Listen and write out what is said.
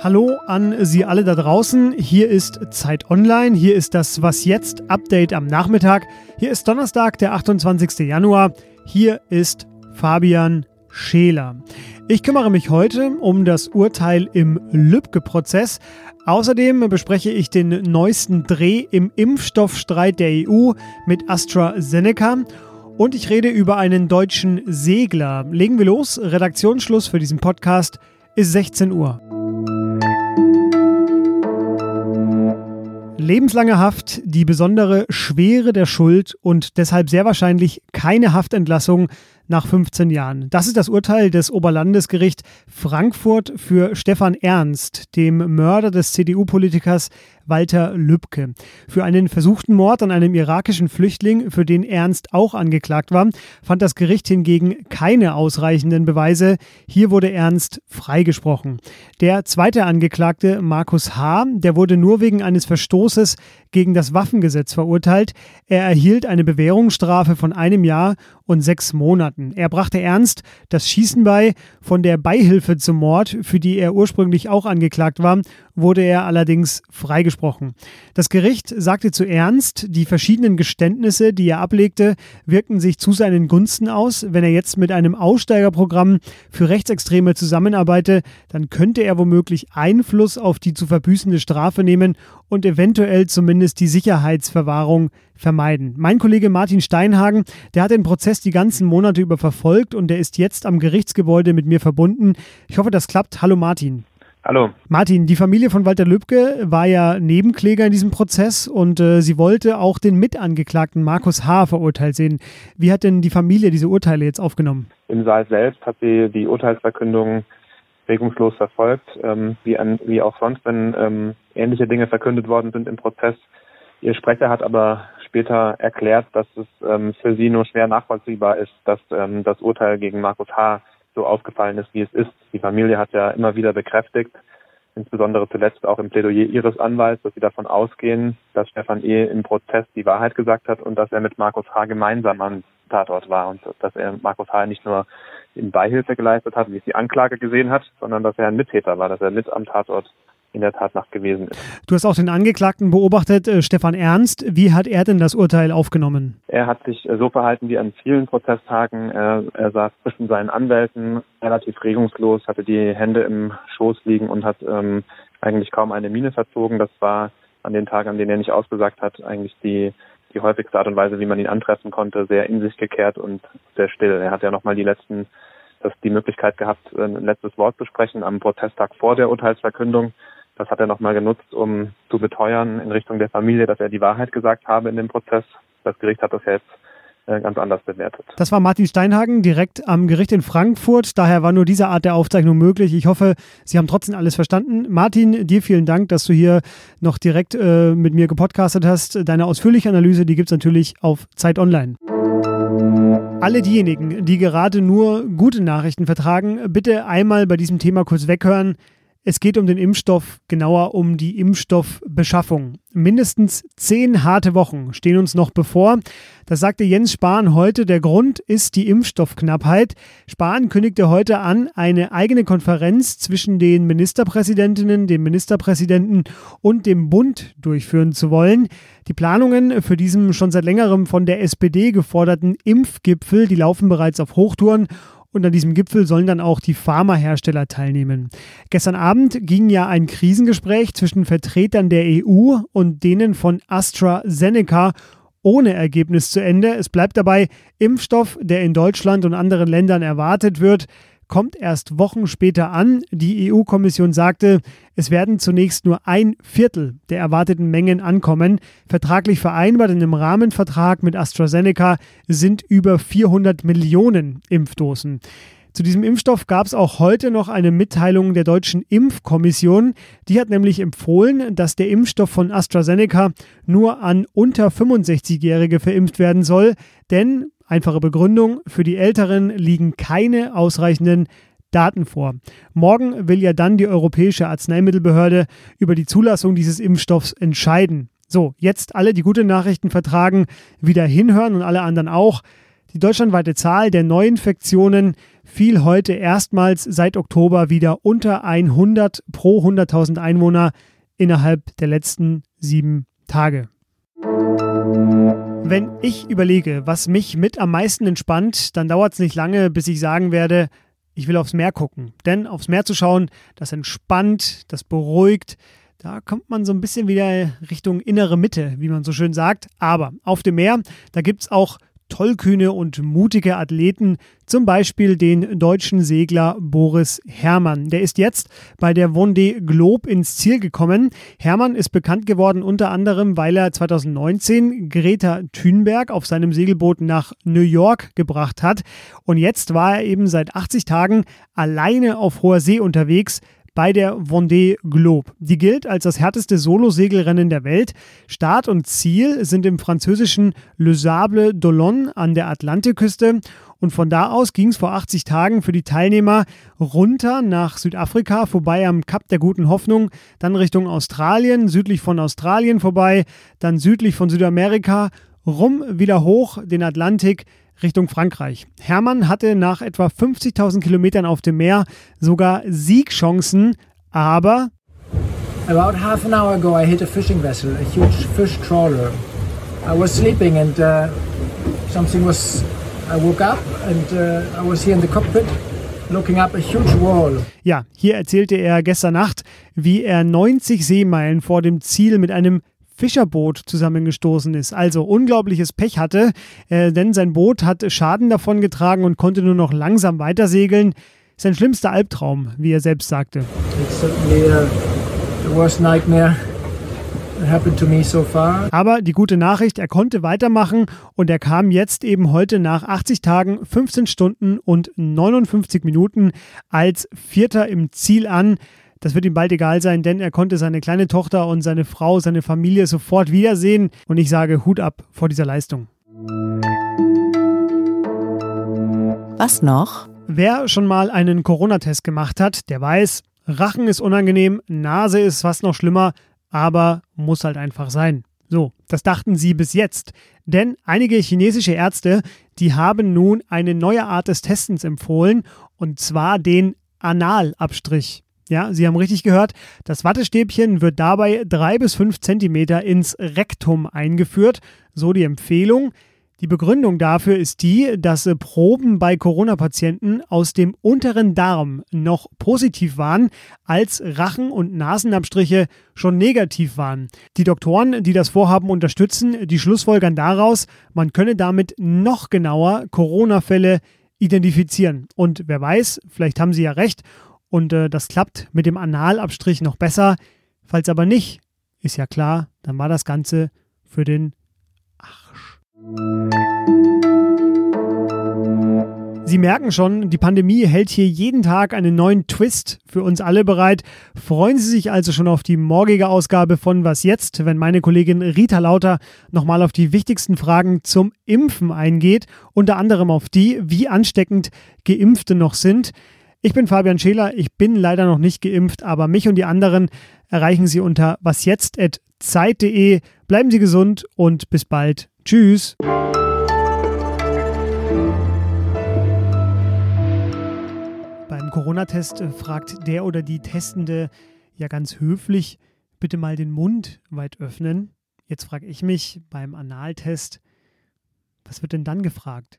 Hallo an Sie alle da draußen. Hier ist Zeit Online. Hier ist das Was jetzt Update am Nachmittag. Hier ist Donnerstag, der 28. Januar. Hier ist Fabian Scheler. Ich kümmere mich heute um das Urteil im Lübcke-Prozess. Außerdem bespreche ich den neuesten Dreh im Impfstoffstreit der EU mit AstraZeneca. Und ich rede über einen deutschen Segler. Legen wir los. Redaktionsschluss für diesen Podcast ist 16 Uhr. Lebenslange Haft, die besondere Schwere der Schuld und deshalb sehr wahrscheinlich keine Haftentlassung nach 15 Jahren. Das ist das Urteil des Oberlandesgericht Frankfurt für Stefan Ernst, dem Mörder des CDU-Politikers Walter Lübcke. Für einen versuchten Mord an einem irakischen Flüchtling, für den Ernst auch angeklagt war, fand das Gericht hingegen keine ausreichenden Beweise. Hier wurde Ernst freigesprochen. Der zweite Angeklagte, Markus H., der wurde nur wegen eines Verstoßes gegen das Waffengesetz verurteilt. Er erhielt eine Bewährungsstrafe von einem Jahr und sechs Monaten. Er brachte Ernst das Schießen bei. Von der Beihilfe zum Mord, für die er ursprünglich auch angeklagt war, wurde er allerdings freigesprochen. Das Gericht sagte zu Ernst, die verschiedenen Geständnisse, die er ablegte, wirkten sich zu seinen Gunsten aus. Wenn er jetzt mit einem Aussteigerprogramm für Rechtsextreme zusammenarbeite, dann könnte er womöglich Einfluss auf die zu verbüßende Strafe nehmen und eventuell zumindest die Sicherheitsverwahrung vermeiden. Mein Kollege Martin Steinhagen, der hat den Prozess die ganzen Monate über verfolgt und der ist jetzt am Gerichtsgebäude mit mir verbunden. Ich hoffe, das klappt. Hallo Martin. Hallo. Martin, die Familie von Walter Lübcke war ja Nebenkläger in diesem Prozess und äh, sie wollte auch den Mitangeklagten Markus H. verurteilt sehen. Wie hat denn die Familie diese Urteile jetzt aufgenommen? Im Saal selbst hat sie die Urteilsverkündung regungslos verfolgt, ähm, wie, an, wie auch sonst, wenn ähm, ähnliche Dinge verkündet worden sind im Prozess. Ihr Sprecher hat aber später erklärt, dass es ähm, für sie nur schwer nachvollziehbar ist, dass ähm, das Urteil gegen Markus H so aufgefallen ist, wie es ist. Die Familie hat ja immer wieder bekräftigt, insbesondere zuletzt auch im Plädoyer ihres Anwalts, dass sie davon ausgehen, dass Stefan E. im Prozess die Wahrheit gesagt hat und dass er mit Markus H. gemeinsam am Tatort war und dass er Markus H. nicht nur in Beihilfe geleistet hat, wie es die Anklage gesehen hat, sondern dass er ein Mittäter war, dass er mit am Tatort in der Tatnacht gewesen ist. Du hast auch den Angeklagten beobachtet, äh, Stefan Ernst. Wie hat er denn das Urteil aufgenommen? Er hat sich äh, so verhalten wie an vielen Prozesstagen. Er, er saß zwischen seinen Anwälten relativ regungslos, hatte die Hände im Schoß liegen und hat ähm, eigentlich kaum eine Miene verzogen. Das war an den Tagen, an denen er nicht ausgesagt hat, eigentlich die die häufigste Art und Weise, wie man ihn antreffen konnte, sehr in sich gekehrt und sehr still. Er hat ja nochmal die letzten, das die Möglichkeit gehabt, ein letztes Wort zu sprechen am Protesttag vor der Urteilsverkündung. Das hat er nochmal genutzt, um zu beteuern in Richtung der Familie, dass er die Wahrheit gesagt habe in dem Prozess. Das Gericht hat das jetzt äh, ganz anders bewertet. Das war Martin Steinhagen direkt am Gericht in Frankfurt. Daher war nur diese Art der Aufzeichnung möglich. Ich hoffe, Sie haben trotzdem alles verstanden. Martin, dir vielen Dank, dass du hier noch direkt äh, mit mir gepodcastet hast. Deine ausführliche Analyse, die gibt es natürlich auf Zeit Online. Alle diejenigen, die gerade nur gute Nachrichten vertragen, bitte einmal bei diesem Thema kurz weghören. Es geht um den Impfstoff, genauer um die Impfstoffbeschaffung. Mindestens zehn harte Wochen stehen uns noch bevor. Das sagte Jens Spahn heute. Der Grund ist die Impfstoffknappheit. Spahn kündigte heute an, eine eigene Konferenz zwischen den Ministerpräsidentinnen, dem Ministerpräsidenten und dem Bund durchführen zu wollen. Die Planungen für diesen schon seit längerem von der SPD geforderten Impfgipfel, die laufen bereits auf Hochtouren und an diesem Gipfel sollen dann auch die Pharmahersteller teilnehmen. Gestern Abend ging ja ein Krisengespräch zwischen Vertretern der EU und denen von AstraZeneca ohne Ergebnis zu Ende. Es bleibt dabei, Impfstoff, der in Deutschland und anderen Ländern erwartet wird, kommt erst Wochen später an. Die EU-Kommission sagte, es werden zunächst nur ein Viertel der erwarteten Mengen ankommen. Vertraglich vereinbart in einem Rahmenvertrag mit AstraZeneca sind über 400 Millionen Impfdosen. Zu diesem Impfstoff gab es auch heute noch eine Mitteilung der deutschen Impfkommission. Die hat nämlich empfohlen, dass der Impfstoff von AstraZeneca nur an unter 65-Jährige verimpft werden soll, denn Einfache Begründung, für die Älteren liegen keine ausreichenden Daten vor. Morgen will ja dann die Europäische Arzneimittelbehörde über die Zulassung dieses Impfstoffs entscheiden. So, jetzt alle, die gute Nachrichten vertragen, wieder hinhören und alle anderen auch. Die deutschlandweite Zahl der Neuinfektionen fiel heute erstmals seit Oktober wieder unter 100 pro 100.000 Einwohner innerhalb der letzten sieben Tage. Wenn ich überlege, was mich mit am meisten entspannt, dann dauert es nicht lange, bis ich sagen werde, ich will aufs Meer gucken. Denn aufs Meer zu schauen, das entspannt, das beruhigt. Da kommt man so ein bisschen wieder Richtung innere Mitte, wie man so schön sagt. Aber auf dem Meer, da gibt es auch tollkühne und mutige Athleten, zum Beispiel den deutschen Segler Boris Herrmann. Der ist jetzt bei der Vendée Globe ins Ziel gekommen. Herrmann ist bekannt geworden unter anderem, weil er 2019 Greta Thunberg auf seinem Segelboot nach New York gebracht hat. Und jetzt war er eben seit 80 Tagen alleine auf hoher See unterwegs bei der Vendée Globe. Die gilt als das härteste Solo-Segelrennen der Welt. Start und Ziel sind im französischen Le Sable d'Olonne an der Atlantikküste. Und von da aus ging es vor 80 Tagen für die Teilnehmer runter nach Südafrika, vorbei am Kap der Guten Hoffnung, dann Richtung Australien, südlich von Australien vorbei, dann südlich von Südamerika, rum wieder hoch den Atlantik Richtung Frankreich. Hermann hatte nach etwa 50.000 Kilometern auf dem Meer sogar Siegchancen, aber About half an hour ago, I hit a fishing vessel, a huge fish trawler. I was sleeping and uh, something was. I woke up and uh, I was here in the cockpit looking up a huge wall. Ja, hier erzählte er gestern Nacht, wie er 90 Seemeilen vor dem Ziel mit einem Fischerboot zusammengestoßen ist. Also unglaubliches Pech hatte, äh, denn sein Boot hat Schaden davon getragen und konnte nur noch langsam weitersegeln. Sein schlimmster Albtraum, wie er selbst sagte. It's certainly uh, the worst nightmare happened to me so far. Aber die gute Nachricht, er konnte weitermachen und er kam jetzt eben heute nach 80 Tagen, 15 Stunden und 59 Minuten als Vierter im Ziel an. Das wird ihm bald egal sein, denn er konnte seine kleine Tochter und seine Frau, seine Familie sofort wiedersehen. Und ich sage Hut ab vor dieser Leistung. Was noch? Wer schon mal einen Corona-Test gemacht hat, der weiß, Rachen ist unangenehm, Nase ist fast noch schlimmer, aber muss halt einfach sein. So, das dachten sie bis jetzt. Denn einige chinesische Ärzte, die haben nun eine neue Art des Testens empfohlen, und zwar den Analabstrich. Ja, Sie haben richtig gehört. Das Wattestäbchen wird dabei drei bis fünf Zentimeter ins Rektum eingeführt. So die Empfehlung. Die Begründung dafür ist die, dass Proben bei Corona-Patienten aus dem unteren Darm noch positiv waren, als Rachen- und Nasenabstriche schon negativ waren. Die Doktoren, die das Vorhaben unterstützen, die schlussfolgern daraus, man könne damit noch genauer Corona-Fälle identifizieren. Und wer weiß, vielleicht haben sie ja recht und äh, das klappt mit dem Analabstrich noch besser. Falls aber nicht, ist ja klar, dann war das Ganze für den Arsch. Sie merken schon, die Pandemie hält hier jeden Tag einen neuen Twist für uns alle bereit. Freuen Sie sich also schon auf die morgige Ausgabe von Was jetzt, wenn meine Kollegin Rita Lauter nochmal auf die wichtigsten Fragen zum Impfen eingeht, unter anderem auf die, wie ansteckend Geimpfte noch sind. Ich bin Fabian Scheler, ich bin leider noch nicht geimpft, aber mich und die anderen erreichen Sie unter wasjetzt.zeit.de. Bleiben Sie gesund und bis bald. Tschüss. Beim Corona-Test äh, fragt der oder die Testende ja ganz höflich, bitte mal den Mund weit öffnen. Jetzt frage ich mich beim Analtest, was wird denn dann gefragt?